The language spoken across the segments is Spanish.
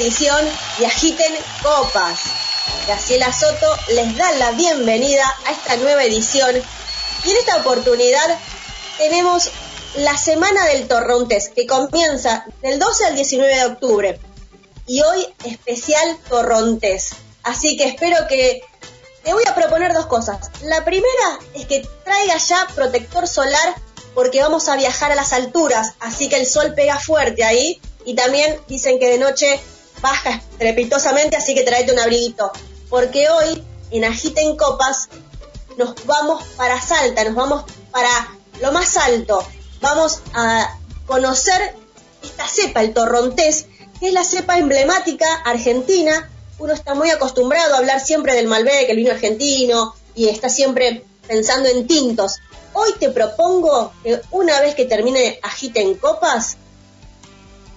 Edición de Agiten Copas. Graciela Soto les da la bienvenida a esta nueva edición y en esta oportunidad tenemos la Semana del Torrontés que comienza del 12 al 19 de octubre y hoy especial Torrontés. Así que espero que te voy a proponer dos cosas. La primera es que traiga ya protector solar porque vamos a viajar a las alturas, así que el sol pega fuerte ahí y también dicen que de noche baja estrepitosamente, así que tráete un abriguito, porque hoy en Agiten Copas nos vamos para Salta, nos vamos para lo más alto, vamos a conocer esta cepa, el torrontés, que es la cepa emblemática argentina. Uno está muy acostumbrado a hablar siempre del Malbec, el vino argentino, y está siempre pensando en tintos. Hoy te propongo que una vez que termine Agita en Copas,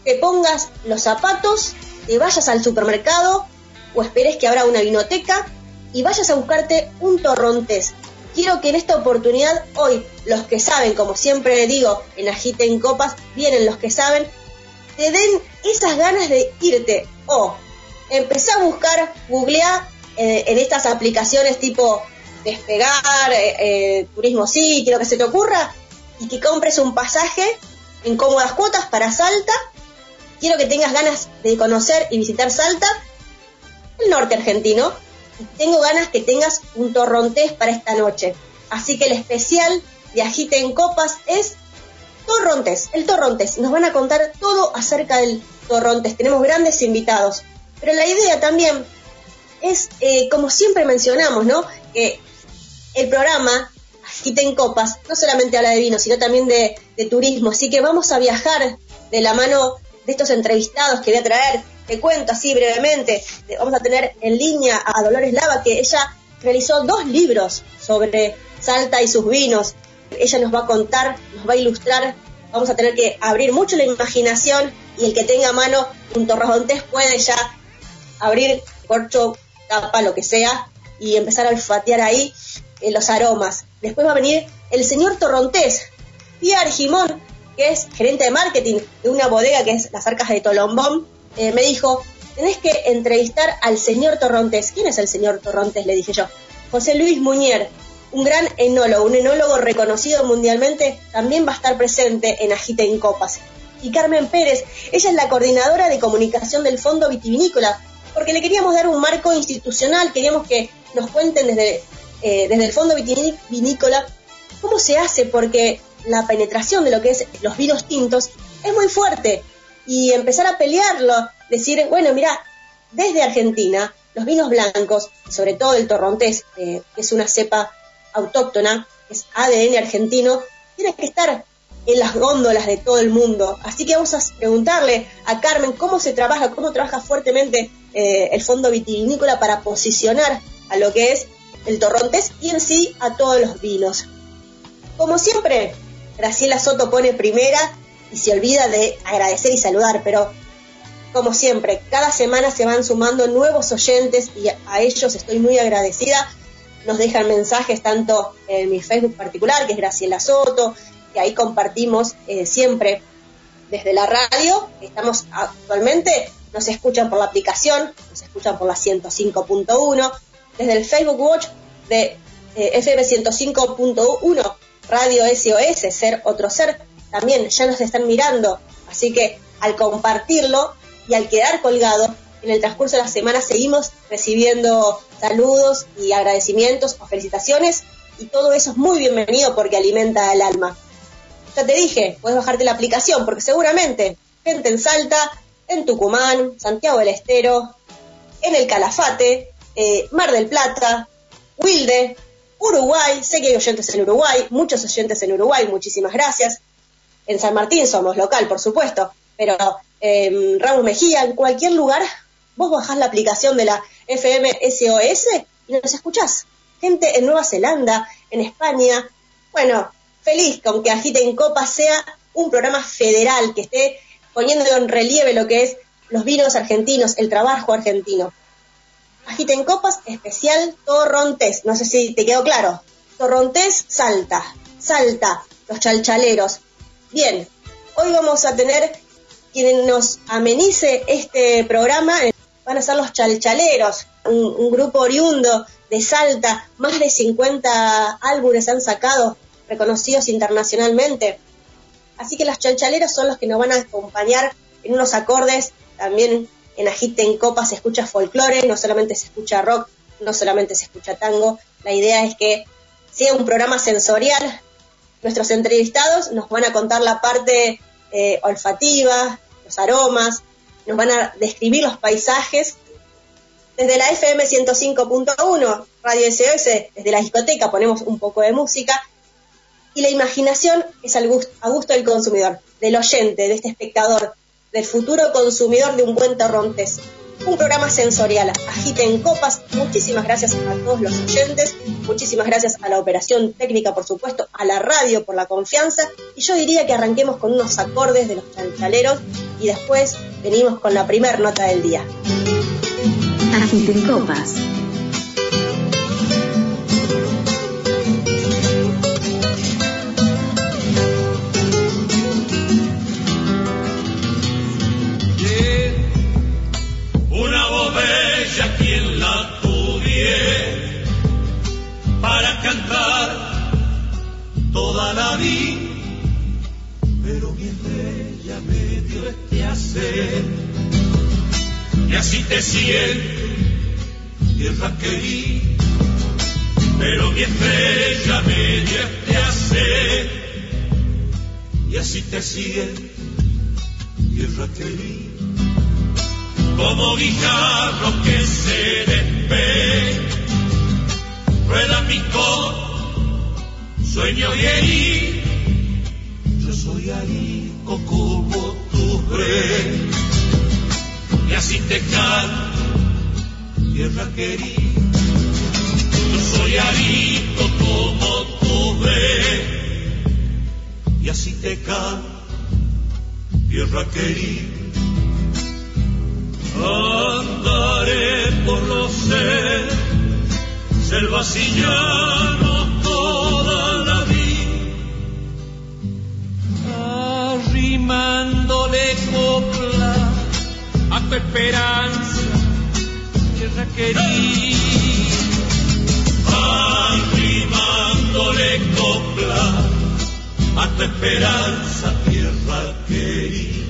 te pongas los zapatos, te vayas al supermercado o esperes que abra una vinoteca y vayas a buscarte un torrontés. Quiero que en esta oportunidad, hoy, los que saben, como siempre digo, en Agita en Copas, vienen los que saben, te den esas ganas de irte o empezar a buscar, googlear eh, en estas aplicaciones tipo despegar, eh, eh, turismo sitio, lo que se te ocurra, y que compres un pasaje en cómodas cuotas para Salta. Quiero que tengas ganas de conocer y visitar Salta, el norte argentino, tengo ganas que tengas un torrontés para esta noche. Así que el especial de Agite en Copas es Torrontés, el Torrontés. Nos van a contar todo acerca del Torrontés. Tenemos grandes invitados. Pero la idea también es, eh, como siempre mencionamos, ¿no? Que el programa Agiten Copas no solamente habla de vino, sino también de, turismo. Así que vamos a viajar de la mano de estos entrevistados que voy a traer. Te cuento así brevemente. Vamos a tener en línea a Dolores Lava, que ella realizó dos libros sobre Salta y sus vinos. Ella nos va a contar, nos va a ilustrar. Vamos a tener que abrir mucho la imaginación y el que tenga mano un torrontés puede ya abrir corcho, tapa, lo que sea y empezar a olfatear ahí los aromas. Después va a venir el señor Torrontés, Pierre Jimón, que es gerente de marketing de una bodega que es las Arcas de Tolombón, eh, me dijo, tenés que entrevistar al señor Torrontés. ¿Quién es el señor Torrontés? Le dije yo. José Luis Muñer, un gran enólogo, un enólogo reconocido mundialmente, también va a estar presente en Agite en Copas. Y Carmen Pérez, ella es la coordinadora de comunicación del Fondo Vitivinícola, porque le queríamos dar un marco institucional, queríamos que nos cuenten desde eh, desde el fondo vinícola, cómo se hace, porque la penetración de lo que es los vinos tintos es muy fuerte y empezar a pelearlo, decir, bueno, mira, desde Argentina, los vinos blancos, sobre todo el torrontés, eh, que es una cepa autóctona, es ADN argentino, tiene que estar en las góndolas de todo el mundo. Así que vamos a preguntarle a Carmen cómo se trabaja, cómo trabaja fuertemente eh, el fondo vitivinícola para posicionar a lo que es el torrontés y en sí a todos los vinos. Como siempre, Graciela Soto pone primera y se olvida de agradecer y saludar, pero como siempre, cada semana se van sumando nuevos oyentes y a ellos estoy muy agradecida. Nos dejan mensajes tanto en mi Facebook particular, que es Graciela Soto, que ahí compartimos eh, siempre desde la radio. Estamos actualmente, nos escuchan por la aplicación, nos escuchan por la 105.1 desde el Facebook Watch de eh, FM 105.1, Radio SOS, Ser Otro Ser, también ya nos están mirando. Así que al compartirlo y al quedar colgado, en el transcurso de la semana seguimos recibiendo saludos y agradecimientos o felicitaciones y todo eso es muy bienvenido porque alimenta el alma. Ya te dije, puedes bajarte la aplicación porque seguramente gente en Salta, en Tucumán, Santiago del Estero, en el Calafate, eh, Mar del Plata, Wilde, Uruguay, sé que hay oyentes en Uruguay, muchos oyentes en Uruguay, muchísimas gracias. En San Martín somos local, por supuesto, pero eh, Ramos Mejía, en cualquier lugar, vos bajás la aplicación de la FM SOS y nos escuchás. Gente en Nueva Zelanda, en España. Bueno, feliz con que Agiten Copa sea un programa federal que esté poniendo en relieve lo que es los vinos argentinos, el trabajo argentino. Agiten Copas especial Torrontés, no sé si te quedó claro. Torrontés Salta, Salta, los chalchaleros. Bien, hoy vamos a tener quien nos amenice este programa, van a ser los chalchaleros, un, grupo oriundo de Salta, más de 50 álbumes han sacado, reconocidos internacionalmente. Así que los chalchaleros son los que nos van a acompañar en unos acordes, también en Agite en Copa se escucha folclore, no solamente se escucha rock, no solamente se escucha tango, la idea es que sea un programa sensorial. Nuestros entrevistados nos van a contar la parte eh, olfativa, los aromas, nos van a describir los paisajes. Desde la FM 105.1, Radio SOS, desde la discoteca ponemos un poco de música y la imaginación es al gusto, a gusto del consumidor, del oyente, de este espectador, del futuro consumidor de un buen torrontés. Un programa sensorial, agiten copas. Muchísimas gracias a todos los oyentes, muchísimas gracias a la operación técnica, por supuesto, a la radio por la confianza. Y yo diría que arranquemos con unos acordes de los chanchaleros y después venimos con la primer nota del día. Agiten copas. Pero mi estrella me dio este hacer, y así te siento, tierra querida, pero mi estrella me dio este hacer, y así te siento, tierra querida, como guijarro que se despeja, rueda mi corazón sueño herido, yo soy arico como tu rey, y así te canto, tierra querida, yo soy arico como tu rey, y así te canto, tierra querida. Andaré por los selvas y llanos arrimándole copla a tu esperanza, tierra querida. Arrimándole copla a tu esperanza, tierra querida.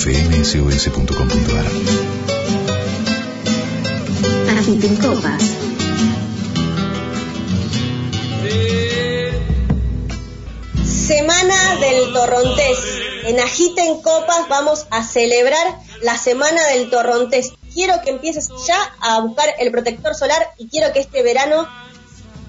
fmsos.com.ar Agiten Copas. Semana del Torrontés. En Agiten Copas vamos a celebrar la Semana del Torrontés. Quiero que empieces ya a buscar el protector solar y quiero que este verano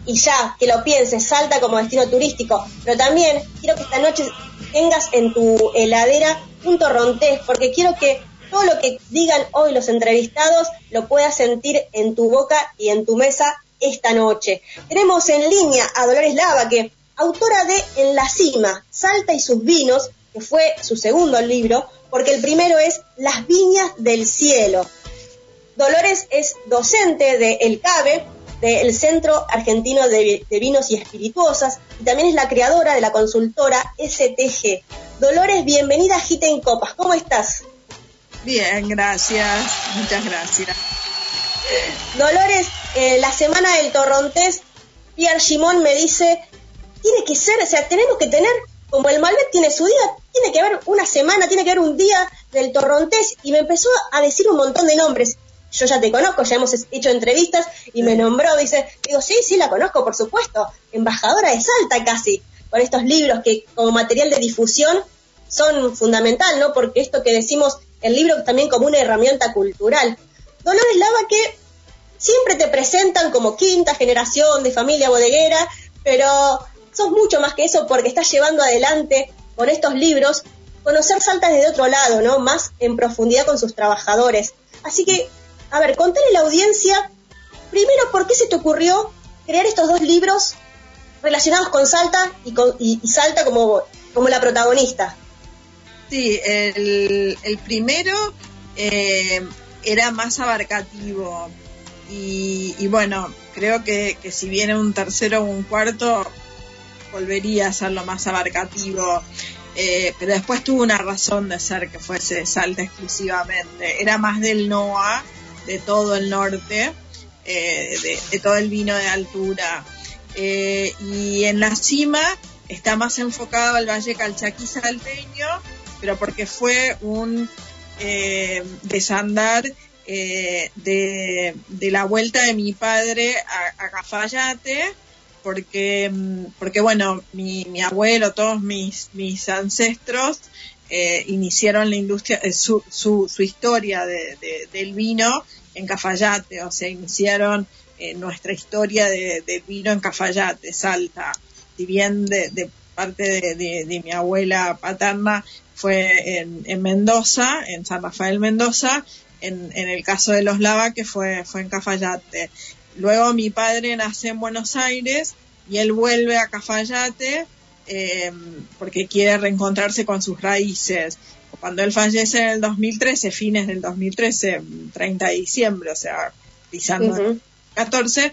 y ya, que lo pienses, salta como destino turístico. Pero también quiero que esta noche tengas en tu heladera un torrontés, porque quiero que todo lo que digan hoy los entrevistados lo puedas sentir en tu boca y en tu mesa esta noche. Tenemos en línea a Dolores Lava, que autora de En la cima, Salta y sus vinos, que fue su segundo libro, porque el primero es Las viñas del cielo. Dolores es docente de El CABE, del Centro Argentino de, Vinos y Espirituosas, y también es la creadora de la consultora STG. Dolores, bienvenida a Gita en Copas, ¿cómo estás? Bien, gracias, muchas gracias. Dolores, eh, la semana del Torrontés, Pierre Simón me dice, tiene que ser, o sea, tenemos que tener, como el Malbec tiene su día, tiene que haber una semana, tiene que haber un día del Torrontés, y me empezó a decir un montón de nombres yo ya te conozco, ya hemos hecho entrevistas y me nombró, dice, digo, sí, sí, la conozco, por supuesto, embajadora de Salta casi. con estos libros que como material de difusión son fundamental, ¿no? Porque esto que decimos, el libro también como una herramienta cultural. Dolores Lava que siempre te presentan como quinta generación de familia bodeguera, pero sos mucho más que eso porque estás llevando adelante con estos libros conocer Salta desde otro lado, ¿no? Más en profundidad con sus trabajadores. Así que, a ver, contale a la audiencia, primero, ¿por qué se te ocurrió crear estos dos libros relacionados con Salta y, con, y, Salta como, como la protagonista? Sí, el, primero eh, era más abarcativo y, bueno, creo que, que, si viene un tercero o un cuarto, volvería a ser lo más abarcativo. Eh, pero después tuvo una razón de ser que fuese Salta exclusivamente. Era más del NOA, de todo el norte, eh, de, todo el vino de altura. Eh, y en la cima está más enfocado al Valle Calchaquí salteño, pero porque fue un desandar de, de, la vuelta de mi padre a, a Cafayate porque, mm, porque bueno, mi, mi abuelo, todos mis, mis ancestros eh, iniciaron la industria, eh, su, su, su, historia de, del vino en Cafayate, o sea, iniciaron eh, nuestra historia de, del vino en Cafayate, Salta. Si bien de, parte de, mi abuela paterna fue en, en, Mendoza, en San Rafael Mendoza, en, en el caso de los Lava que fue, fue en Cafayate. Luego mi padre nace en Buenos Aires y él vuelve a Cafayate eh, porque quiere reencontrarse con sus raíces. Cuando él fallece en el 2013, fines del 2013, 30 de diciembre, o sea, pisando el 14,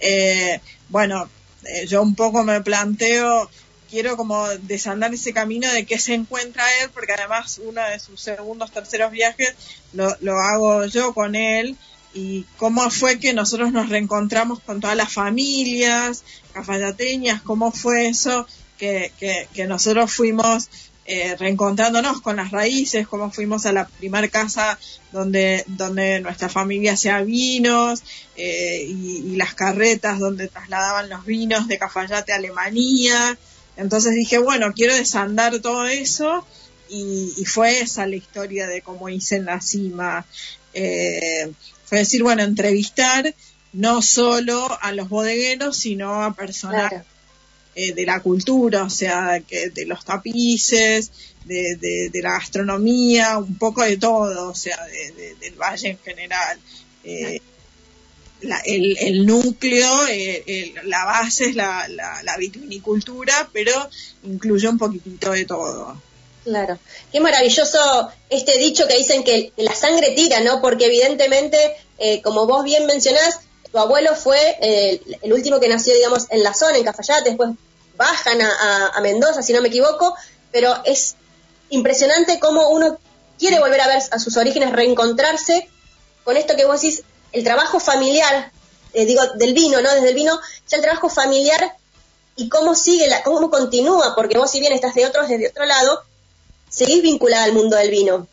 eh, bueno, eh, yo un poco me planteo, quiero como desandar ese camino de qué se encuentra él, porque además uno de sus segundos, terceros viajes lo, lo hago yo con él, y cómo fue que nosotros nos reencontramos con todas las familias cafayateñas, cómo fue eso que, que, nosotros fuimos eh, reencontrándonos con las raíces, cómo fuimos a la primera casa donde, donde nuestra familia hacía vinos eh, y, las carretas donde trasladaban los vinos de Cafayate a Alemania. Entonces dije, bueno, quiero desandar todo eso y, y fue esa la historia de cómo hice en la cima. Eh, fue decir, bueno, entrevistar no solo a los bodegueros, sino a personas eh, de la cultura, o sea, que de los tapices, de, de, la gastronomía, un poco de todo, o sea, del valle en general. Eh, el, el, núcleo, eh, la base es la, la, la vitivinicultura, pero incluye un poquitito de todo. Claro, qué maravilloso este dicho que dicen que la sangre tira, ¿no? Porque evidentemente, eh, como vos bien mencionás, tu abuelo fue el último que nació, digamos, en la zona, en Cafayate, después bajan a, Mendoza, si no me equivoco, pero es impresionante cómo uno quiere volver a ver a sus orígenes, reencontrarse con esto que vos decís, el trabajo familiar, eh, digo, del vino, ¿no? Desde el vino, ya el trabajo familiar y cómo sigue, la, cómo continúa, porque vos si bien estás de otros, desde otro lado, seguís vinculada al mundo del vino.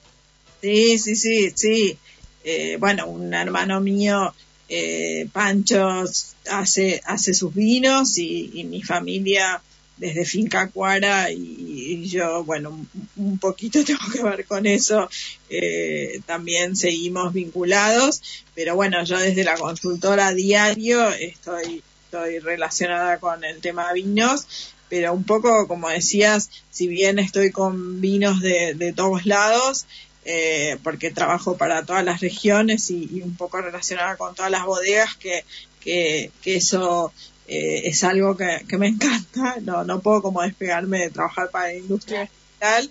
Sí, sí, sí, sí. Eh, bueno, un hermano mío, eh, Pancho, hace, hace sus vinos y, mi familia desde Finca Cuara y, yo, bueno, un, poquito tengo que ver con eso, eh, también seguimos vinculados, pero bueno, yo desde la consultora diario estoy, estoy relacionada con el tema vinos pero un poco, como decías, si bien estoy con vinos de, de todos lados, eh, porque trabajo para todas las regiones y, un poco relacionada con todas las bodegas, que, que, eso eh, es algo que, me encanta, no, no puedo como despegarme de trabajar para la industria digital.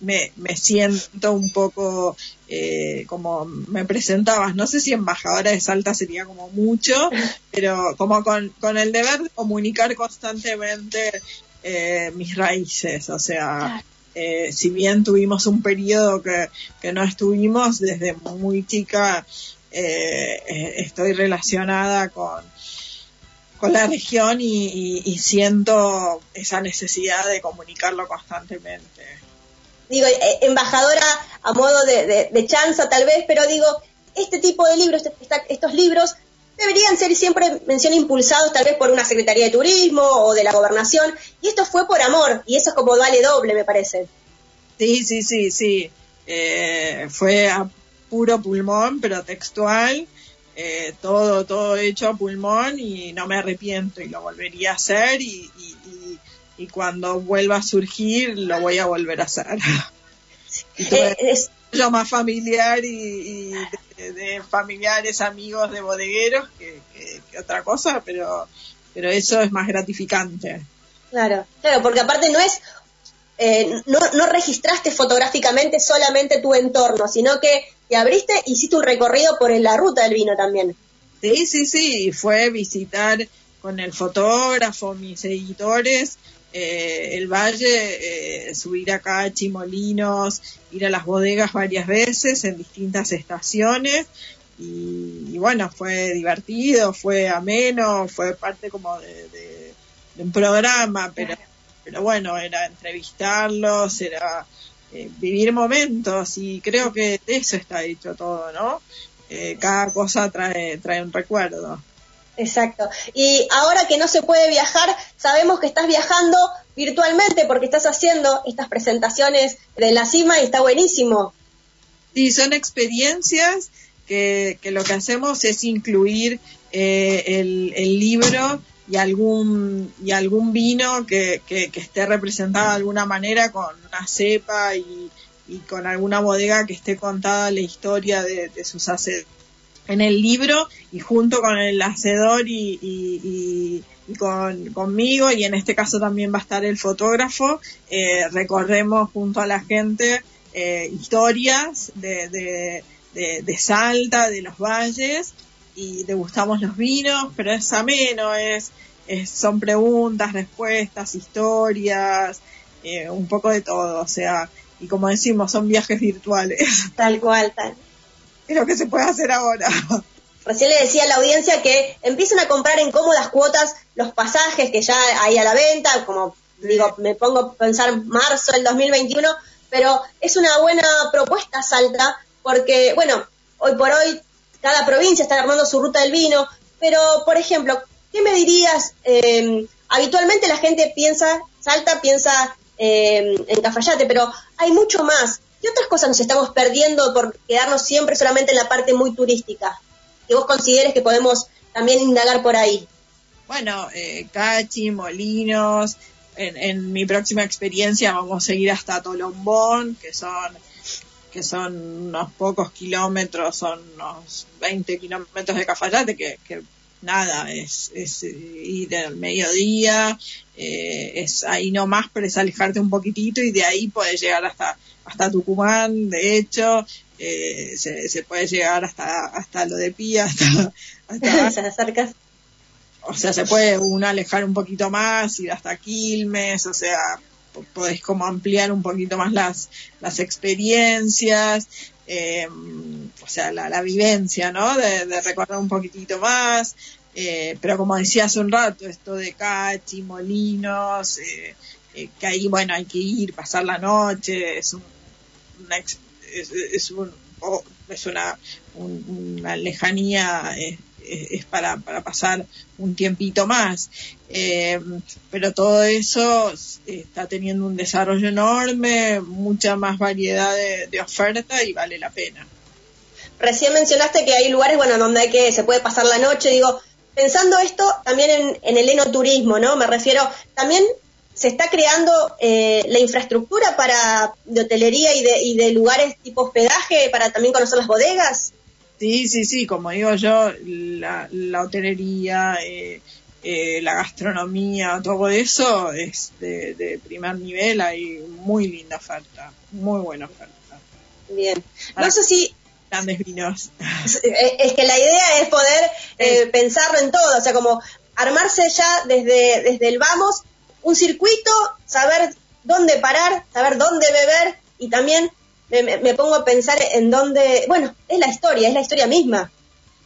Me, me siento un poco eh, como me presentabas, no sé si embajadora de Salta sería como mucho, pero como con, con el deber de comunicar constantemente eh, mis raíces, o sea, eh, si bien tuvimos un periodo que, que no estuvimos, desde muy chica eh, estoy relacionada con, con la región y, siento esa necesidad de comunicarlo constantemente. Digo, embajadora a modo de, de, chanza tal vez, pero digo, este tipo de libros, estos libros deberían ser siempre mención impulsados tal vez por una Secretaría de Turismo o de la Gobernación, y esto fue por amor, y eso es como vale doble, me parece. Sí, sí, sí, sí. Eh, fue a puro pulmón, pero textual, eh, todo, todo hecho a pulmón y no me arrepiento y lo volvería a hacer y, cuando vuelva a surgir lo voy a volver a hacer. y eh, es yo más familiar y, de, familiares, amigos de bodegueros que, otra cosa, pero, pero eso es más gratificante. Claro, claro, porque aparte no es, eh, no, no registraste fotográficamente solamente tu entorno, sino que te abriste, hiciste un recorrido por la ruta del vino también. Sí, sí, sí, fue visitar con el fotógrafo, mis editores, eh, el valle, eh, subir acá a Chimolinos, ir a las bodegas varias veces en distintas estaciones y, bueno, fue divertido, fue ameno, fue parte como de, un programa, pero, pero bueno, era entrevistarlos, era eh, vivir momentos y creo que de eso está hecho todo, ¿no? cada cosa trae, trae un recuerdo. Exacto. Y ahora que no se puede viajar, sabemos que estás viajando virtualmente porque estás haciendo estas presentaciones de la cima y está buenísimo. Sí, son experiencias que, lo que hacemos es incluir eh, el, libro y algún, y algún vino que, esté representado de alguna manera con una cepa y, con alguna bodega que esté contada la historia de, de sus hacedores en el libro y junto con el hacedor y, con, conmigo y en este caso también va a estar el fotógrafo, eh, recorremos junto a la gente eh, historias de, de, de, Salta, de los valles y degustamos los vinos, pero es ameno, es, son preguntas, respuestas, historias, eh, un poco de todo, o sea, y como decimos, son viajes virtuales. Tal cual, tal es lo que se puede hacer ahora. Recién le decía a la audiencia que empiecen a comprar en cómodas cuotas los pasajes que ya hay a la venta, como digo, me pongo a pensar marzo del 2021, pero es una buena propuesta Salta, porque, bueno, hoy por hoy cada provincia está armando su ruta del vino, pero, por ejemplo, ¿qué me dirías? Em, habitualmente la gente piensa, Salta piensa em, en Cafayate, pero hay mucho más. ¿Qué otras cosas nos estamos perdiendo por quedarnos siempre solamente en la parte muy turística? Que vos consideres que podemos también indagar por ahí. Bueno, eh, Cachi, Molinos, en, mi próxima experiencia vamos a ir hasta Tolombón, que son que son unos pocos kilómetros, son unos 20 kilómetros de Cafayate, que, que nada, es, es ir al mediodía, eh, es ahí nomás, pero es alejarte un poquitito y de ahí puedes llegar hasta, hasta Tucumán, de hecho, eh, se, se, puede llegar hasta, hasta lo de Pía, hasta, hasta o sea, se puede uno alejar un poquito más, ir hasta Quilmes, o sea, podés como ampliar un poquito más las, las experiencias, eh, o sea, la, la vivencia, ¿no? De, recordar un poquitito más. Eh, pero como decía hace un rato, esto de Cachi, Molinos, eh, eh que ahí, bueno, hay que ir, pasar la noche, es, un, una, es, un, es una, una lejanía es para, para pasar un tiempito más. Eh, pero todo eso está teniendo un desarrollo enorme, mucha más variedad de, oferta y vale la pena. Recién mencionaste que hay lugares, bueno, donde hay que, se puede pasar la noche, digo, pensando esto también en, en el enoturismo, ¿no? Me refiero, también se está creando eh, la infraestructura para de hotelería y de, y de lugares tipo hospedaje para también conocer las bodegas. Sí, sí, sí, como digo yo, la, la hotelería, eh, eh, la gastronomía, todo eso es de, primer nivel, hay muy linda oferta, muy buena oferta. Bien, no sé si... Grandes vinos. Es que la idea es poder eh, pensarlo en todo, o sea, como armarse ya desde, desde el vamos, un circuito, saber dónde parar, saber dónde beber y también me, pongo a pensar en dónde, bueno, es la historia, es la historia misma.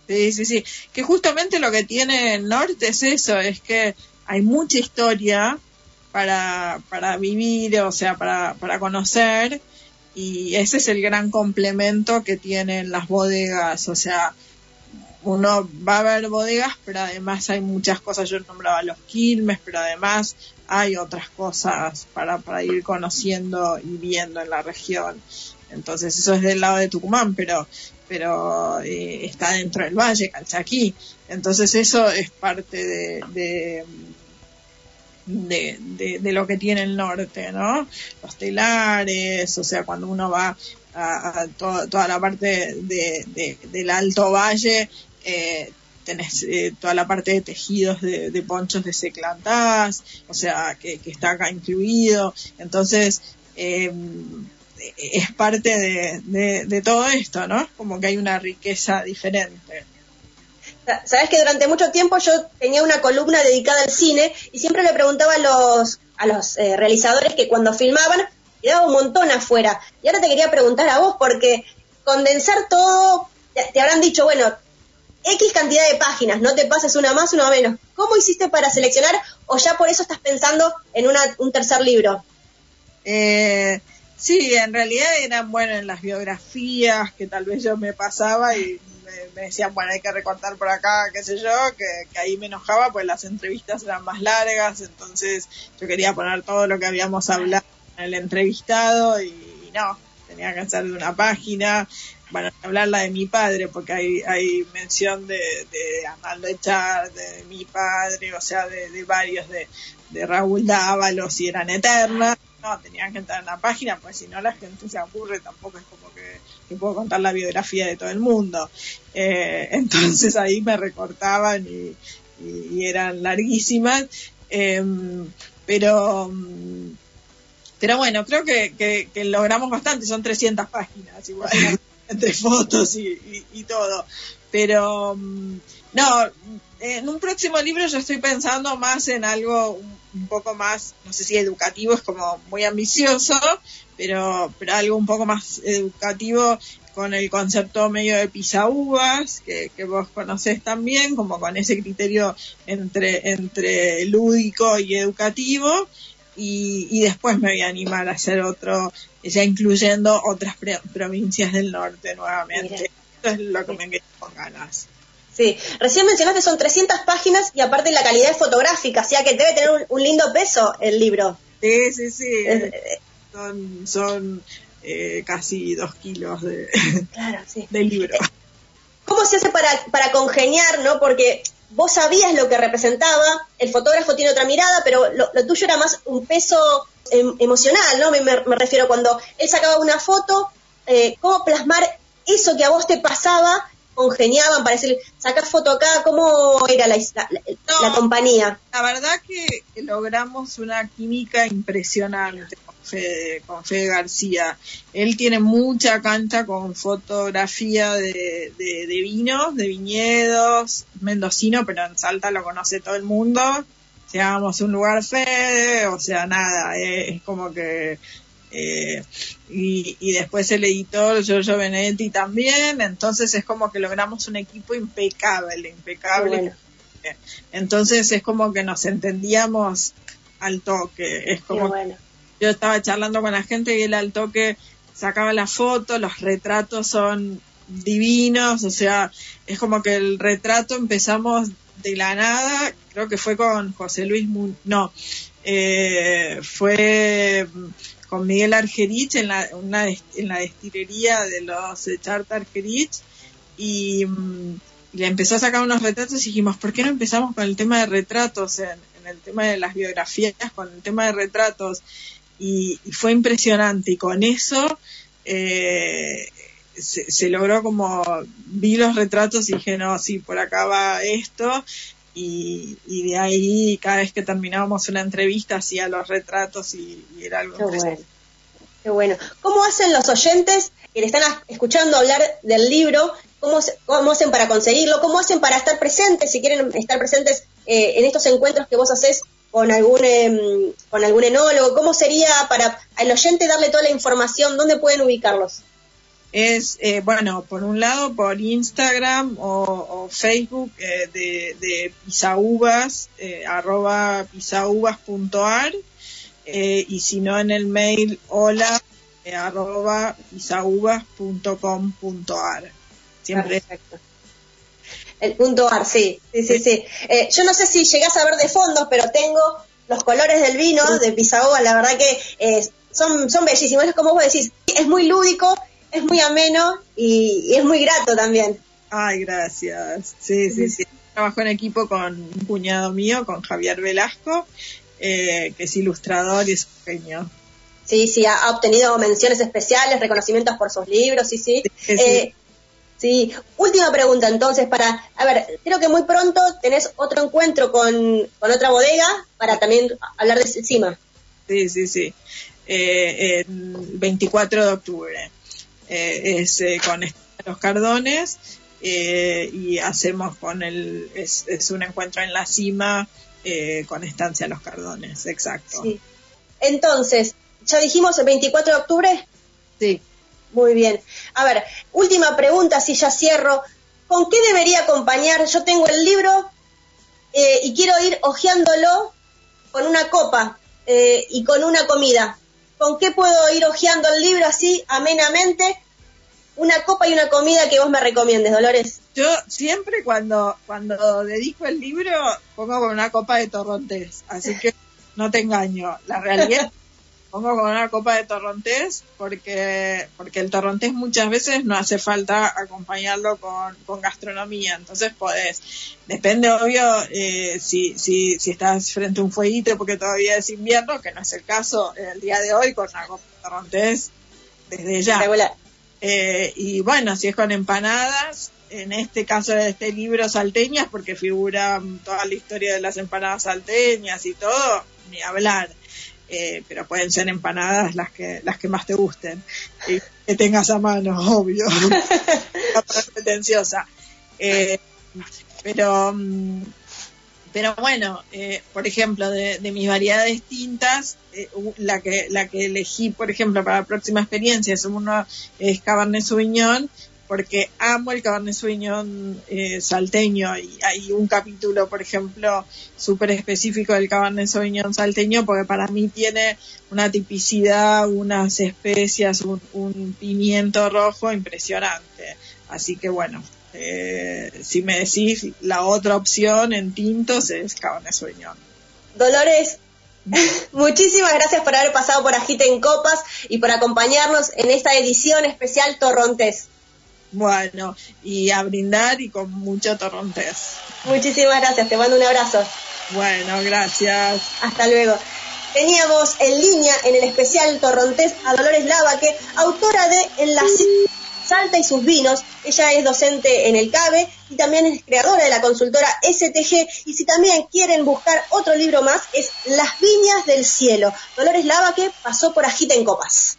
Sí, sí, sí. Que justamente lo que tiene el norte es eso, es que hay mucha historia para, para vivir, o sea, para, para conocer, y ese es el gran complemento que tienen las bodegas, o sea, uno va a ver bodegas, pero además hay muchas cosas, yo nombraba los quilmes, pero además hay otras cosas para, para ir conociendo y viendo en la región. Entonces eso es del lado de Tucumán, pero pero eh, está dentro del valle, Calchaquí. Entonces eso es parte de, de, lo que tiene el norte, ¿no? Los telares, o sea, cuando uno va a, toda la parte de, del Alto Valle, eh, tenés eh, toda la parte de tejidos de, ponchos de seclantás, o sea, que, está acá incluido. Entonces, eh, es parte de, todo esto, ¿no? Como que hay una riqueza diferente. Sabes que durante mucho tiempo yo tenía una columna dedicada al cine y siempre le preguntaba a los, a los eh, realizadores que cuando filmaban quedaba un montón afuera. Y ahora te quería preguntar a vos porque condensar todo, te, habrán dicho, bueno, X cantidad de páginas, no te pases una más, una menos. ¿Cómo hiciste para seleccionar o ya por eso estás pensando en una, un tercer libro? Eh, Sí, en realidad eran, bueno, en las biografías que tal vez yo me pasaba y me, decían, bueno, hay que recortar por acá, qué sé yo, que, ahí me enojaba, pues las entrevistas eran más largas, entonces yo quería poner todo lo que habíamos hablado en el entrevistado y, no, tenía que hacer de una página, bueno, hablarla de mi padre, porque hay, hay mención de, de Echar, de mi padre, o sea, de, de varios, de, de Raúl Dávalos, y eran eternas no, tenían que entrar en la página, pues si no la gente se aburre, tampoco es como que, puedo contar la biografía de todo el mundo. Eh, entonces ahí me recortaban y, eran larguísimas, em, pero pero bueno, creo que, logramos bastante, son 300 páginas, igual, entre fotos y, todo. Pero mm, no, en un próximo libro yo estoy pensando más en algo un poco más, no sé si educativo es como muy ambicioso, pero, pero algo un poco más educativo con el concepto medio de pisaúvas, que, que vos conocés también, como con ese criterio entre, entre lúdico y educativo, y, y después me voy a animar a hacer otro, ya incluyendo otras provincias del norte nuevamente. Esto es lo que me quedo con ganas. Sí, recién mencionaste son 300 páginas y aparte la calidad es fotográfica, o sea que debe tener un, lindo peso el libro. Sí, sí, sí. Eh, son son eh, casi dos kilos de, libro. Eh, ¿Cómo se hace para, para congeniar, no? Porque vos sabías lo que representaba, el fotógrafo tiene otra mirada, pero lo, tuyo era más un peso em, emocional, ¿no? Me, me, refiero cuando él sacaba una foto, ¿cómo plasmar eso que a vos te pasaba congeniaban para decir, sacar foto acá? ¿Cómo era la, la, compañía? La verdad que logramos una química impresionante con Fede, con Fede García. Él tiene mucha cancha con fotografía de, de, vinos, de viñedos, mendocino, pero en Salta lo conoce todo el mundo. Llegamos a un lugar Fede, o sea, nada, es como que eh, y, después el editor Giorgio Benedetti también, entonces es como que logramos un equipo impecable, impecable. Entonces es como que nos entendíamos al toque, es como yo estaba charlando con la gente y él al toque sacaba la foto, los retratos son divinos, o sea, es como que el retrato empezamos de la nada, creo que fue con José Luis, no, eh, fue con Miguel Argerich en la, en la destilería de los Chart Argerich y, mm, le empezó a sacar unos retratos y dijimos, ¿por qué no empezamos con el tema de retratos, en, el tema de las biografías, con el tema de retratos? Y, fue impresionante y con eso eh, se, logró como, vi los retratos y dije, no, sí, por acá va esto y, de ahí cada vez que terminábamos una entrevista hacía los retratos y, era algo Qué bueno. Qué bueno. ¿Cómo hacen los oyentes que le están escuchando hablar del libro? ¿Cómo, ¿Cómo hacen para conseguirlo? ¿Cómo hacen para estar presentes, si quieren estar presentes eh, en estos encuentros que vos haces con algún, em, con algún enólogo? ¿Cómo sería para al oyente darle toda la información? ¿Dónde pueden ubicarlos? Es, eh, bueno, por un lado por Instagram o, Facebook eh, de, de pisauvas, eh, arroba pisauvas.ar eh, y si no en el mail hola eh, arroba pisauvas.com.ar. Siempre. El punto ar, sí, sí, sí, sí. Eh, yo no sé si llegás a ver de fondo, pero tengo los colores del vino de Pisagoa, la verdad que son, son bellísimos. Es como vos decís, es muy lúdico, es muy ameno y, es muy grato también. Ay, gracias. Sí, sí, sí. Trabajo en equipo con un cuñado mío, con Javier Velasco, eh, que es ilustrador y es genio. Sí, sí, ha, obtenido menciones especiales, reconocimientos por sus libros, sí, sí. Sí, sí. Eh, última pregunta entonces para, a ver, creo que muy pronto tenés otro encuentro con, con otra bodega para también hablar de encima. Sí, sí, sí. Eh, el 24 de octubre. Eh, es eh, con los cardones y hacemos con el, es, es, un encuentro en la cima con estancia los cardones, exacto. Sí. Entonces, ¿ya dijimos el 24 de octubre? Sí. Muy bien. A ver, última pregunta, si ya cierro. ¿Con qué debería acompañar? Yo tengo el libro y quiero ir hojeándolo con una copa y con una comida. ¿Con qué puedo ir hojeando el libro así, amenamente? Una copa y una comida que vos me recomiendes, Dolores. Yo siempre cuando, cuando dedico el libro pongo con una copa de torrontés, así que no te engaño. La realidad pongo con una copa de torrontés porque, porque el torrontés muchas veces no hace falta acompañarlo con, con gastronomía, entonces podés. Depende, obvio, eh, si, si, si estás frente a un fueguito porque todavía es invierno, que no es el caso el día de hoy, con una copa de torrontés desde ya. Eh, y bueno, si es con empanadas, en este caso de este libro salteñas, porque figura toda la historia de las empanadas salteñas y todo, ni hablar. Eh, pero pueden ser empanadas las que las que más te gusten y que tengas a mano, obvio. pretenciosa. Eh, pero, mm, pero bueno, eh, por ejemplo, de, mis variedades tintas, la que la que elegí, por ejemplo, para la próxima experiencia es uno es Cabernet Sauvignon porque amo el Cabernet Sauvignon eh, salteño y hay un capítulo, por ejemplo, súper específico del Cabernet Sauvignon salteño porque para mí tiene una tipicidad, unas especias, un, pimiento rojo impresionante. Así que bueno, eh, si me decís la otra opción en tintos es Cabernet Sauvignon. Dolores, Muchísimas gracias por haber pasado por Agite en Copas y por acompañarnos en esta edición especial Torrontés. Bueno, y a brindar y con mucho torrontés. Muchísimas gracias, te mando un abrazo. Bueno, gracias. Hasta luego. Teníamos en línea en el especial Torrontés a Dolores Lavaque, autora de En la Salta y sus vinos. Ella es docente en el CABE y también es creadora de la consultora STG. Y si también quieren buscar otro libro más, es Las Viñas del Cielo. Dolores Lavaque pasó por Agita en Copas.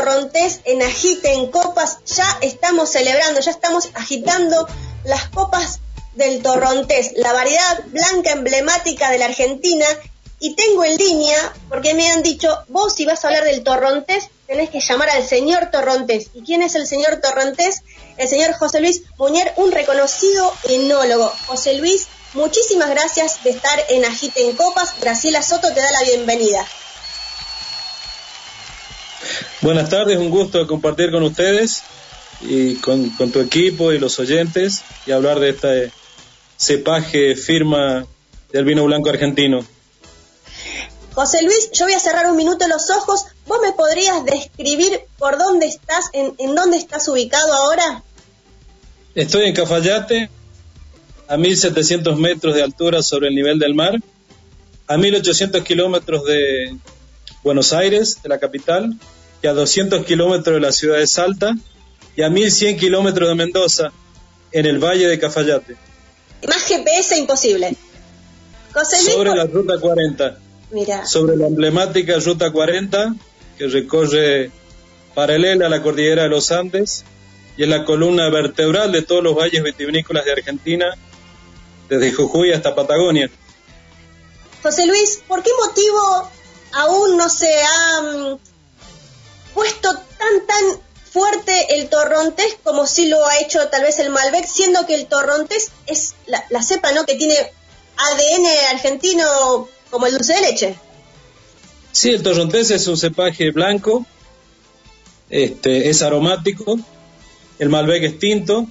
Torrontés en Agite en Copas. Ya estamos celebrando, ya estamos agitando las copas del Torrontés, la variedad blanca emblemática de la Argentina. Y tengo en línea, porque me han dicho, vos si vas a hablar del Torrontés, tenés que llamar al señor Torrontés. ¿Y quién es el señor Torrontés? El señor José Luis Muñer, un reconocido enólogo. José Luis, muchísimas gracias de estar en Agite en Copas. Graciela Soto te da la bienvenida. Buenas tardes, un gusto compartir con ustedes y con, tu equipo y los oyentes y hablar de esta cepaje firma del vino blanco argentino. José Luis, yo voy a cerrar un minuto los ojos. ¿Vos me podrías describir por dónde estás, en, en dónde estás ubicado ahora? Estoy en Cafayate, a 1700 metros de altura sobre el nivel del mar, a 1800 kilómetros de Buenos Aires, de la capital, y a 200 kilómetros de la ciudad de Salta y a 1100 kilómetros de Mendoza, en el valle de Cafayate. Más GPS imposible. sobre la ruta 40. Mira. Sobre la emblemática ruta 40 que recorre paralela a la cordillera de los Andes y es la columna vertebral de todos los valles vitivinícolas de Argentina, desde Jujuy hasta Patagonia. José Luis, ¿por qué motivo aún no se ha mm, puesto tan tan fuerte el torrontés como si lo ha hecho tal vez el Malbec, siendo que el torrontés es la, cepa, ¿no? Que tiene ADN argentino como el dulce de leche. Sí, el torrontés es un cepaje blanco, este, es aromático, el Malbec es tinto,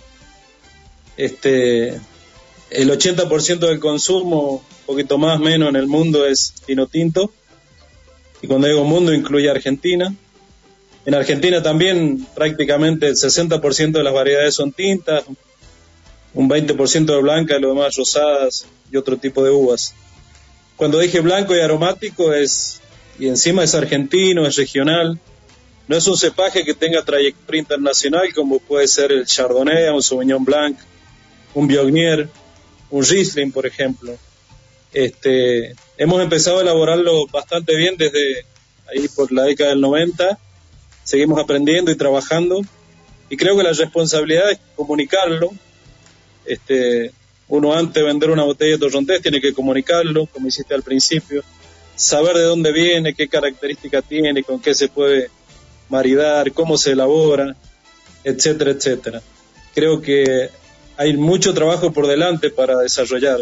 este, el 80% del consumo, un poquito más menos en el mundo es vino tinto, y cuando digo mundo incluye Argentina. En Argentina también prácticamente el 60% de las variedades son tintas, un 20% de blanca y lo demás rosadas y otro tipo de uvas. Cuando dije blanco y aromático es, y encima es argentino, es regional, no es un cepaje que tenga trayectoria internacional como puede ser el Chardonnay, un Sauvignon Blanc, un Viognier, un Riesling, por ejemplo. Este, hemos empezado a elaborarlo bastante bien desde ahí por la década del 90. Seguimos aprendiendo y trabajando. Y creo que la responsabilidad es comunicarlo. Este, uno antes de vender una botella de torrontés tiene que comunicarlo, como hiciste al principio. Saber de dónde viene, qué características tiene, con qué se puede maridar, cómo se elabora, etcétera, etcétera. Creo que hay mucho trabajo por delante para desarrollar.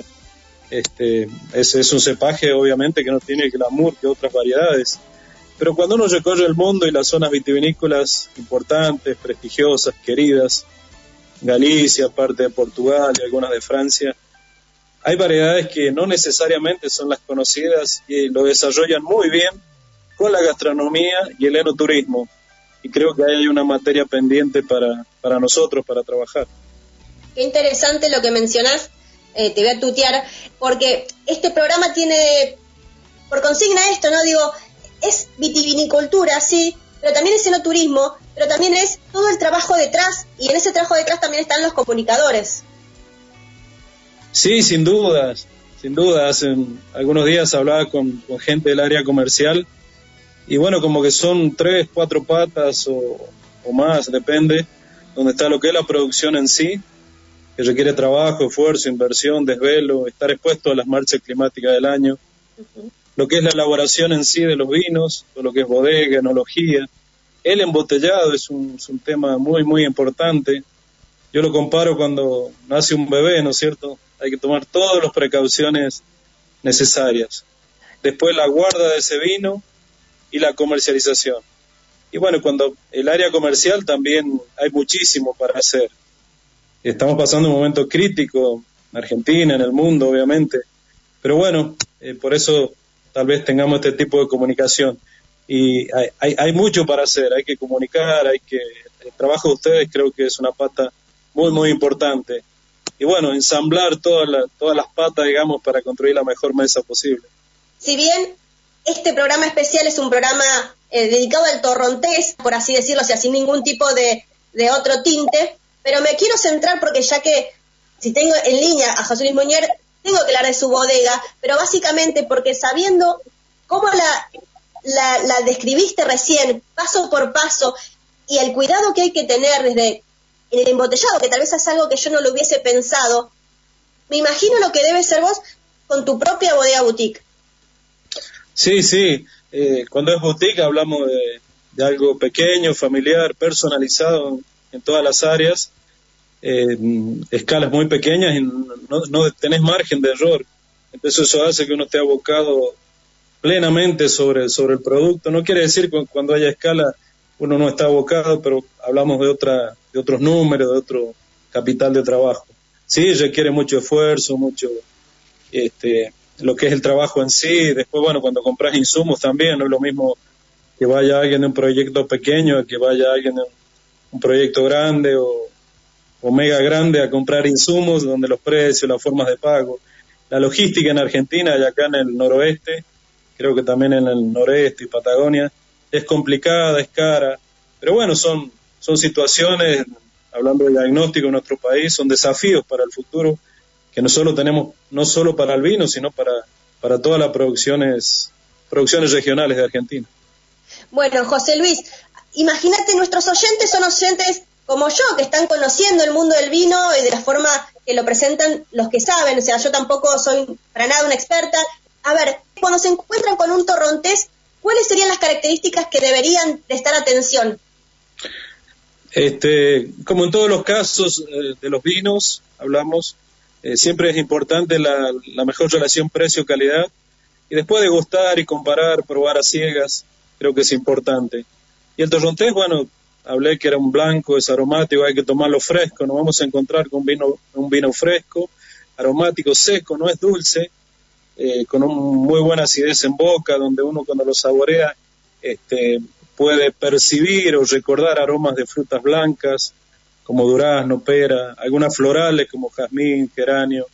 Este, es, un cepaje, obviamente, que no tiene glamour que otras variedades. Pero cuando uno recorre el mundo y las zonas vitivinícolas importantes, prestigiosas, queridas, Galicia, parte de Portugal y algunas de Francia, hay variedades que no necesariamente son las conocidas y lo desarrollan muy bien con la gastronomía y el enoturismo. Y creo que hay una materia pendiente para, para nosotros, para trabajar. Qué interesante lo que mencionás, eh, te voy a tutear, porque este programa tiene por consigna esto, ¿no? Digo, es vitivinicultura, sí, pero también es enoturismo, pero también es todo el trabajo detrás, y en ese trabajo detrás también están los comunicadores. Sí, sin dudas, sin dudas. Hace algunos días hablaba con, con gente del área comercial y bueno, como que son tres, cuatro patas o, más, depende, donde está lo que es la producción en sí, que requiere trabajo, esfuerzo, inversión, desvelo, estar expuesto a las marchas climáticas del año, lo que es la elaboración en sí de los vinos, todo lo que es bodega, enología. El embotellado es un, es un tema muy, muy importante. Yo lo comparo cuando nace un bebé, ¿no es cierto? Hay que tomar todas las precauciones necesarias. Después la guarda de ese vino, y la comercialización. Y bueno, cuando el área comercial también hay muchísimo para hacer. Estamos pasando un momento crítico en Argentina, en el mundo, obviamente. Pero bueno, eh, por eso tal vez tengamos este tipo de comunicación. Y hay, hay, hay, mucho para hacer, hay que comunicar, hay que... El trabajo de ustedes creo que es una pata muy, muy importante. Y bueno, ensamblar todas las, todas las patas, digamos, para construir la mejor mesa posible. Si bien este programa especial es un programa eh, dedicado al torrontés, por así decirlo, o sea, sin ningún tipo de, de, otro tinte, pero me quiero centrar porque ya que si tengo en línea a José Luis Muñer, tengo que hablar de su bodega, pero básicamente porque sabiendo cómo la, la, la describiste recién, paso por paso, y el cuidado que hay que tener desde el embotellado, que tal vez es algo que yo no lo hubiese pensado, me imagino lo que debe ser vos con tu propia bodega boutique. Sí, sí. Eh, cuando es boutique hablamos de, algo pequeño, familiar, personalizado en todas las áreas, eh, escalas muy pequeñas y no, no, tenés margen de error. Entonces eso hace que uno esté abocado plenamente sobre, sobre el producto. No quiere decir que cuando haya escala uno no está abocado, pero hablamos de, otra, de otros números, de otro capital de trabajo. Sí, requiere mucho esfuerzo, mucho este, lo que es el trabajo en sí. Después, bueno, cuando compras insumos también, no es lo mismo que vaya alguien de un proyecto pequeño que vaya alguien de un proyecto grande o, o mega grande a comprar insumos, donde los precios, las formas de pago. La logística en Argentina y acá en el noroeste, creo que también en el noreste y Patagonia, es complicada, es cara, pero bueno, son, son situaciones, hablando de diagnóstico en nuestro país, son desafíos para el futuro que no solo tenemos, no solo para el vino, sino para, para todas las producciones, producciones regionales de Argentina. Bueno, José Luis, imagínate, nuestros oyentes son oyentes como yo, que están conociendo el mundo del vino y de la forma que lo presentan los que saben. O sea, yo tampoco soy para nada una experta. A ver, cuando se encuentran con un torrontés, ¿cuáles serían las características que deberían prestar atención? Este, como en todos los casos eh, de los vinos, hablamos, eh, siempre es importante la, la mejor relación precio-calidad y después de gustar y comparar, probar a ciegas, creo que es importante. Y el torrontés, bueno, hablé que era un blanco, es aromático, hay que tomarlo fresco, nos vamos a encontrar con un vino, un vino fresco, aromático, seco, no es dulce, eh, con un muy buena acidez en boca, donde uno cuando lo saborea este, puede percibir o recordar aromas de frutas blancas, como durazno, pera, algunas florales como jazmín, geranio,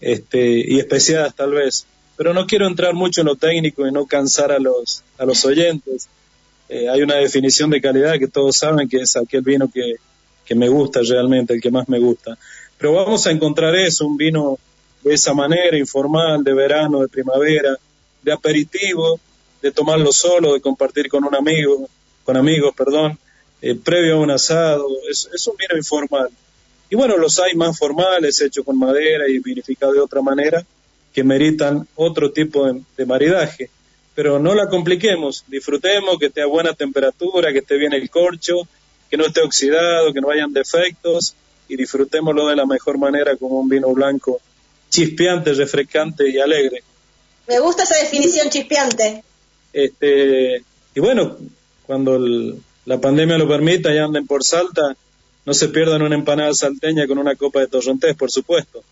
este, y especiadas tal vez. Pero no quiero entrar mucho en lo técnico y no cansar a los, a los oyentes. Eh, hay una definición de calidad que todos saben que es aquel vino que, que me gusta realmente, el que más me gusta. Pero vamos a encontrar eso, un vino de esa manera, informal, de verano, de primavera, de aperitivo, de tomarlo solo, de compartir con un amigo, con amigos, perdón, eh, previo a un asado, es, un vino informal. Y bueno, los hay más formales, hechos con madera y vinificados de otra manera, que meritan otro tipo de maridaje pero no la compliquemos, disfrutemos, que esté a buena temperatura, que esté bien el corcho, que no esté oxidado, que no hayan defectos y disfrutémoslo de la mejor manera como un vino blanco chispeante, refrescante y alegre. Me gusta esa definición chispeante. Este, y bueno, cuando la pandemia lo permita y anden por Salta, no se pierdan una empanada salteña con una copa de torrontés, por supuesto.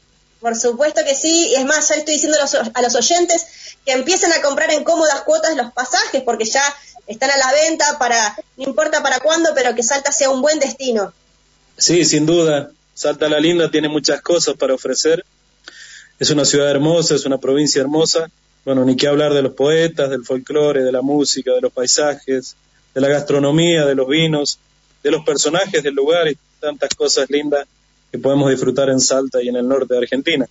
Por supuesto que sí, y es más, ya estoy diciendo a los, a los oyentes que empiecen a comprar en cómodas cuotas los pasajes, porque ya están a la venta para, no importa para cuándo, pero que Salta sea un buen destino. Sí, sin duda. Salta la Linda tiene muchas cosas para ofrecer. Es una ciudad hermosa, es una provincia hermosa. Bueno, ni que hablar de los poetas, del folclore, de la música, de los paisajes, de la gastronomía, de los vinos, de los personajes del lugar y tantas cosas lindas que podemos disfrutar en Salta y en el norte de Argentina.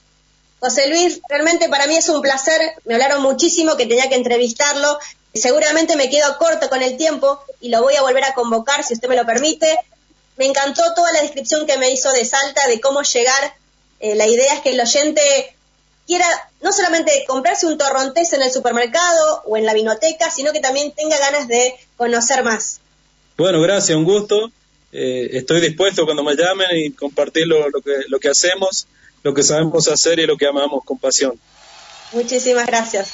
José Luis, realmente para mí es un placer, me hablaron muchísimo que tenía que entrevistarlo, seguramente me quedo corto con el tiempo y lo voy a volver a convocar si usted me lo permite. Me encantó toda la descripción que me hizo de Salta, de cómo llegar. Eh, la idea es que el oyente quiera no solamente comprarse un torrontés en el supermercado o en la vinoteca, sino que también tenga ganas de conocer más. Bueno, gracias, un gusto. Eh, estoy dispuesto cuando me llamen y compartir lo, lo, que, lo que hacemos, lo que sabemos hacer y lo que amamos con pasión. Muchísimas gracias.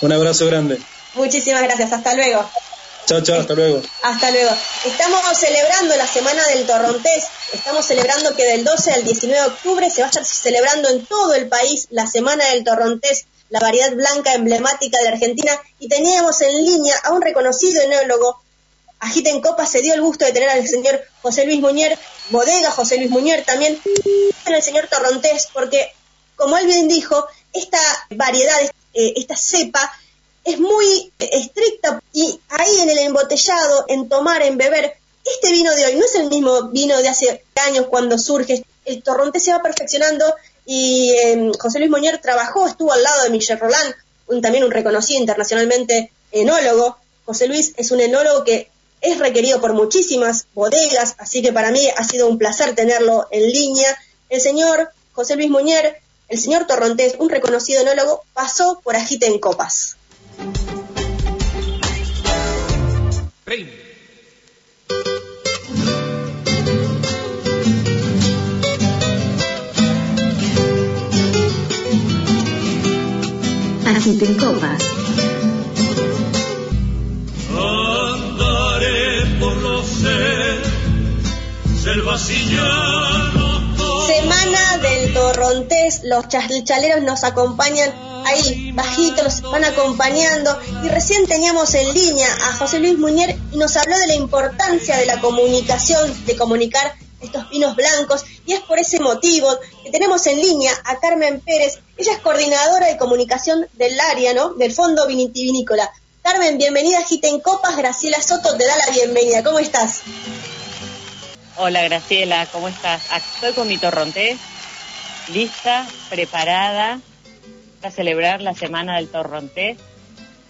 Un abrazo grande. Muchísimas gracias. Hasta luego. Chao, chao, hasta luego. Hasta luego. Estamos celebrando la Semana del Torrontés. Estamos celebrando que del 12 al 19 de octubre se va a estar celebrando en todo el país la Semana del Torrontés, la variedad blanca emblemática de la Argentina. Y teníamos en línea a un reconocido enólogo Agita en Copa se dio el gusto de tener al señor José Luis Muñer, bodega José Luis Muñer también, el señor Torrontés, porque, como él bien dijo, esta variedad, eh, esta cepa, es muy estricta y ahí en el embotellado, en tomar, en beber, este vino de hoy no es el mismo vino de hace años cuando surge, el Torrontés se va perfeccionando y eh, José Luis Muñer trabajó, estuvo al lado de Michel Roland, también un reconocido internacionalmente enólogo. José Luis es un enólogo que es requerido por muchísimas bodegas, así que para mí ha sido un placer tenerlo en línea. El señor José Luis Muñer, el señor Torrontés, un reconocido enólogo, pasó por Agite en Copas. Agite en Copas. Semana del Torrontés, los chaleros nos acompañan ahí, bajito, nos van acompañando. Y recién teníamos en línea a José Luis Muñer y nos habló de la importancia de la comunicación, de comunicar estos pinos blancos. Y es por ese motivo que tenemos en línea a Carmen Pérez. Ella es coordinadora de comunicación del área, ¿no? Del Fondo Vinitivinícola. Carmen, bienvenida a Gita en Copas. Graciela Soto te da la bienvenida. ¿Cómo estás? Hola Graciela, ¿cómo estás? Estoy con mi torrontés, lista, preparada para celebrar la semana del torrontés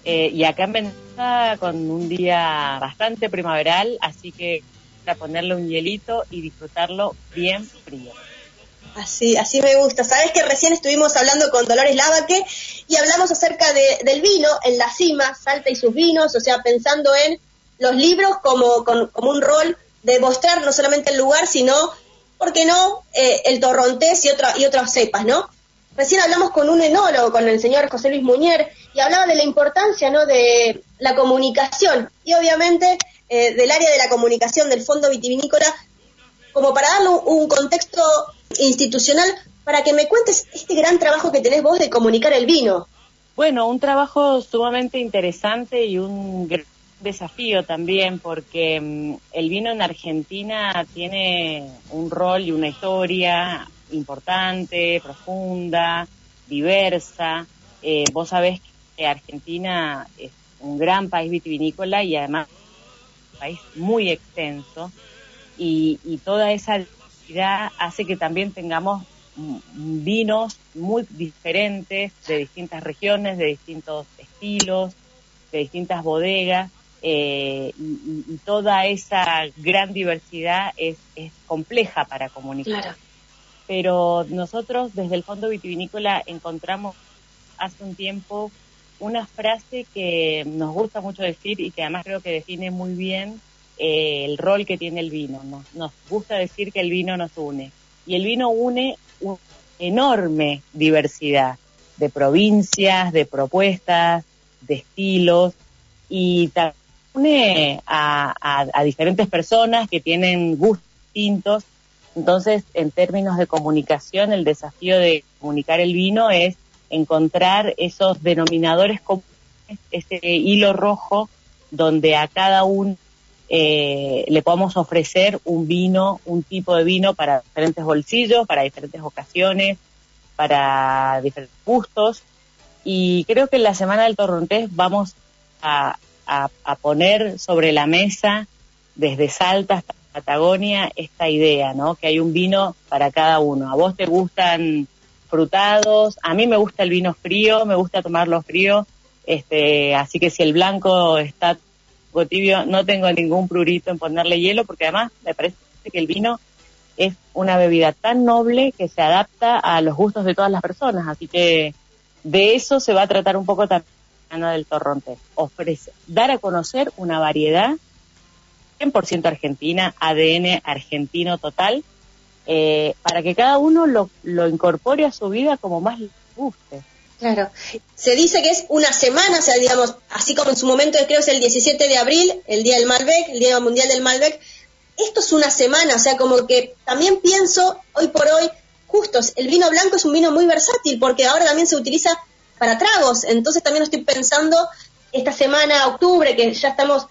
Eh, y acá en con un día bastante primaveral, así que para ponerle un hielito y disfrutarlo bien frío. Así, así me gusta. Sabes que recién estuvimos hablando con Dolores Lavaque y hablamos acerca de, del vino en la cima, Salta y sus vinos, o sea, pensando en los libros como, como un rol de mostrar no solamente el lugar, sino, ¿por qué no?, eh, el torrontés y, otra, y otras cepas, ¿no? Recién hablamos con un enólogo, con el señor José Luis Muñer, y hablaba de la importancia, ¿no?, de la comunicación y obviamente eh, del área de la comunicación del Fondo Vitivinícola, como para darle un contexto institucional, para que me cuentes este gran trabajo que tenés vos de comunicar el vino. Bueno, un trabajo sumamente interesante y un gran desafío también porque mm, el vino en Argentina tiene un rol y una historia importante, profunda, diversa. Eh, vos sabés que Argentina es un gran país vitivinícola y además un país muy extenso y, y toda esa diversidad hace que también tengamos vinos muy diferentes de distintas regiones, de distintos estilos, de distintas bodegas eh, y, toda esa gran diversidad es, es compleja para comunicar. Pero nosotros desde el Fondo Vitivinícola encontramos hace un tiempo una frase que nos gusta mucho decir y que además creo que define muy bien eh, el rol que tiene el vino. Nos, nos gusta decir que el vino nos une. Y el vino une una enorme diversidad de provincias, de propuestas, de estilos y también une a, diferentes personas que tienen gustos distintos. Entonces, en términos de comunicación, el desafío de comunicar el vino es encontrar esos denominadores comunes, ese hilo rojo donde a cada uno eh, le podamos ofrecer un vino, un tipo de vino para diferentes bolsillos, para diferentes ocasiones, para diferentes gustos. Y creo que en la Semana del Torrontés vamos a, a, poner sobre la mesa desde Salta hasta Patagonia esta idea, ¿no? Que hay un vino para cada uno. A vos te gustan frutados, a mí me gusta el vino frío, me gusta tomarlo frío, este, así que si el blanco está tibio, no tengo ningún prurito en ponerle hielo, porque además me parece que el vino es una bebida tan noble que se adapta a los gustos de todas las personas, así que de eso se va a tratar un poco también del Torrontés. Ofrece dar a conocer una variedad 100% argentina, ADN argentino total, eh, para que cada uno lo, incorpore a su vida como más le guste. Claro. Se dice que es una semana, o sea, digamos, así como en su momento creo es el 17 de abril, el Día del Malbec, el Día Mundial del Malbec, esto es una semana, o sea, como que también pienso hoy por hoy, justo, el vino blanco es un vino muy versátil porque ahora también se utiliza para tragos. Entonces también estoy pensando esta semana, octubre, que ya estamos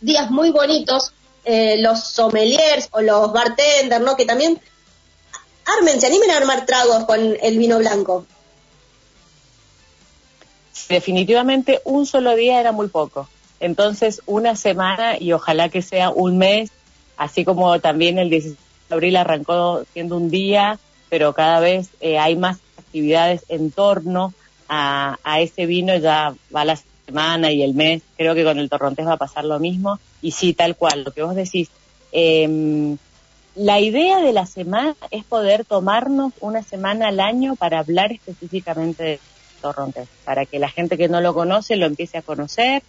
días muy bonitos, eh, los sommeliers o los bartenders, ¿no? Que también armen, se animen a armar tragos con el vino blanco. Definitivamente un solo día era muy poco. Entonces una semana y ojalá que sea un mes, así como también el 16 de abril arrancó siendo un día, pero cada vez eh, hay más actividades en torno a, ese vino ya va la semana y el mes. Creo que con el torrontés va a pasar lo mismo. Y sí, tal cual, lo que vos decís. Em, la idea de la semana es poder tomarnos una semana al año para hablar específicamente de torrontés, para que la gente que no lo conoce lo empiece a conocer,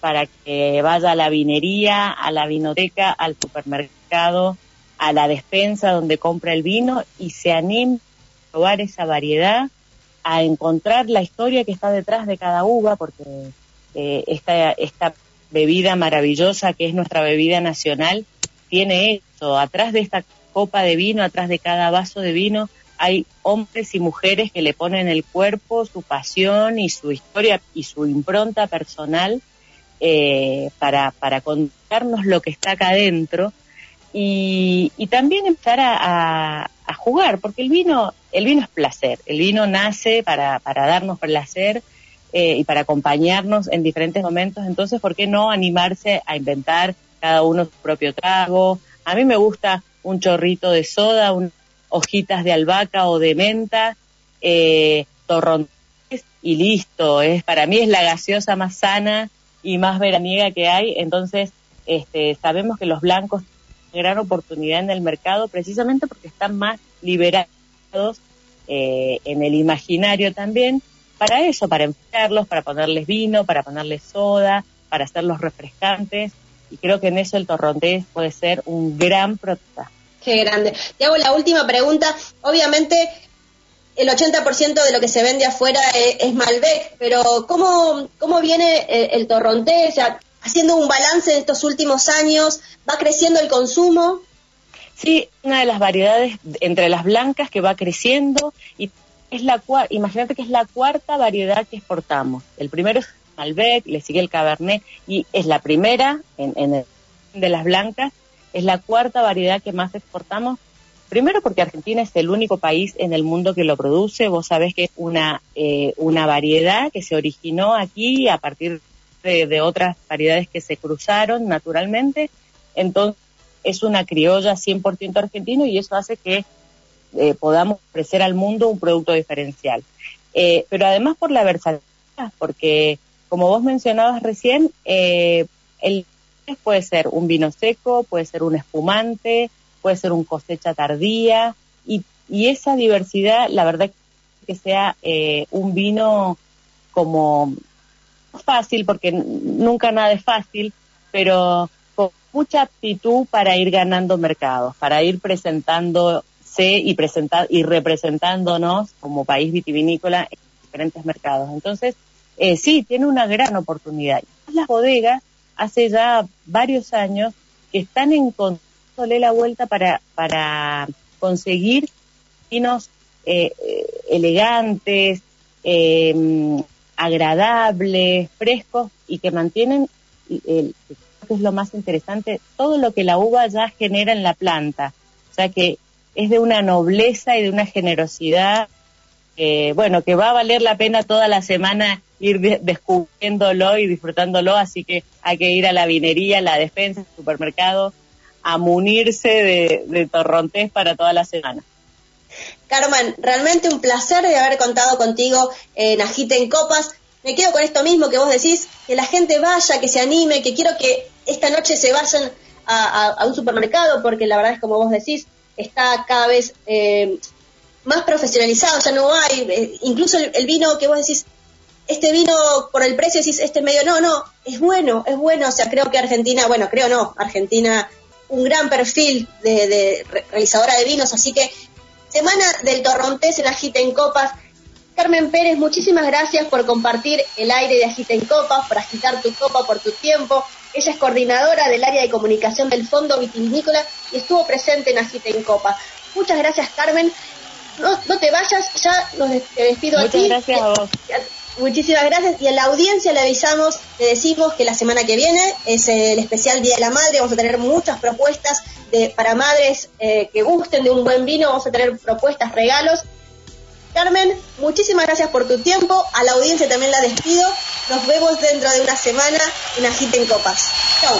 para que vaya a la vinería, a la vinoteca, al supermercado, a la despensa donde compra el vino y se anime a probar esa variedad a encontrar la historia que está detrás de cada uva, porque eh, esta, esta bebida maravillosa que es nuestra bebida nacional tiene eso. Atrás de esta copa de vino, atrás de cada vaso de vino, hay hombres y mujeres que le ponen el cuerpo, su pasión y su historia y su impronta personal eh, para, para contarnos lo que está acá adentro y, y también empezar a, jugar, porque el vino, el vino es placer, el vino nace para, para darnos placer eh, y para acompañarnos en diferentes momentos, entonces, ¿por qué no animarse a inventar cada uno su propio trago? A mí me gusta un chorrito de soda, un, hojitas de albahaca o de menta, eh, y listo. Es, para mí es la gaseosa más sana y más veraniega que hay. Entonces, este, sabemos que los blancos gran oportunidad en el mercado precisamente porque están más liberados eh, en el imaginario también para eso, para enfriarlos, para ponerles vino, para ponerles soda, para hacerlos refrescantes. Y creo que en eso el torrontés puede ser un gran producto. Qué grande. Te hago la última pregunta. Obviamente, el 80% de lo que se vende afuera es, Malbec, pero ¿cómo, cómo viene el, el torrontés? Haciendo un balance en estos últimos años, ¿va creciendo el consumo? Sí, una de las variedades entre las blancas que va creciendo y es la imagínate que es la cuarta variedad que exportamos. El primero es Malbec, le sigue el Cabernet y es la primera en, en de las blancas, es la cuarta variedad que más exportamos. Primero porque Argentina es el único país en el mundo que lo produce. Vos sabés que es una, eh, una variedad que se originó aquí a partir de, de otras variedades que se cruzaron naturalmente. Entonces, es una criolla 100% argentino y eso hace que eh, podamos ofrecer al mundo un producto diferencial. Eh, pero además por la versatilidad, porque como vos mencionabas recién, eh, el puede ser un vino seco, puede ser un espumante, puede ser un cosecha tardía y, y esa diversidad, la verdad que sea un vino como fácil, porque nunca nada es fácil, pero mucha aptitud para ir ganando mercados, para ir presentándose y, presentar, y representándonos como país vitivinícola en diferentes mercados. Entonces, eh, sí, tiene una gran oportunidad. Las bodegas hace ya varios años que están encontrándole la vuelta para, para conseguir vinos eh, eh, elegantes, agradables, frescos y que mantienen el, que es lo más interesante, todo lo que la uva ya genera en la planta. O sea que es de una nobleza y de una generosidad, eh, bueno, que va a valer la pena toda la semana ir descubriéndolo y disfrutándolo, así que hay que ir a la vinería, a la despensa, al supermercado, a munirse de, de torrontés para toda la semana. Carmen, realmente un placer de haber contado contigo en Agiten Copas. Me quedo con esto mismo que vos decís, que la gente vaya, que se anime, que quiero que esta noche se vayan a, un supermercado, porque la verdad es como vos decís, está cada vez eh, más profesionalizado, ya no hay, eh, incluso el, vino que vos decís, este vino por el precio decís, este medio, no, no, es bueno, es bueno, o sea, creo que Argentina, bueno, creo no, Argentina, un gran perfil de, de realizadora de vinos, así que Semana del Torrontés en Agita en Copas, Carmen Pérez, muchísimas gracias por compartir el aire de Agita en Copas, por agitar tu copa por tu tiempo. Ella es coordinadora del área de comunicación del Fondo Vitivinícola y estuvo presente en Agita en Copa. Muchas gracias, Carmen. No, te vayas, ya nos despido a ti. gracias a vos. Muchísimas gracias. Y a la audiencia le avisamos, le decimos que la semana que viene es el especial Día de la Madre. Vamos a tener muchas propuestas de, para madres eh, que gusten de un buen vino. Vamos a tener propuestas, regalos. Carmen, muchísimas gracias por tu tiempo. A la audiencia también la despido. Nos vemos dentro de una semana en Agiten Copas. Chau.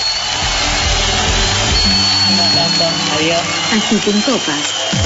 Agiten Copas.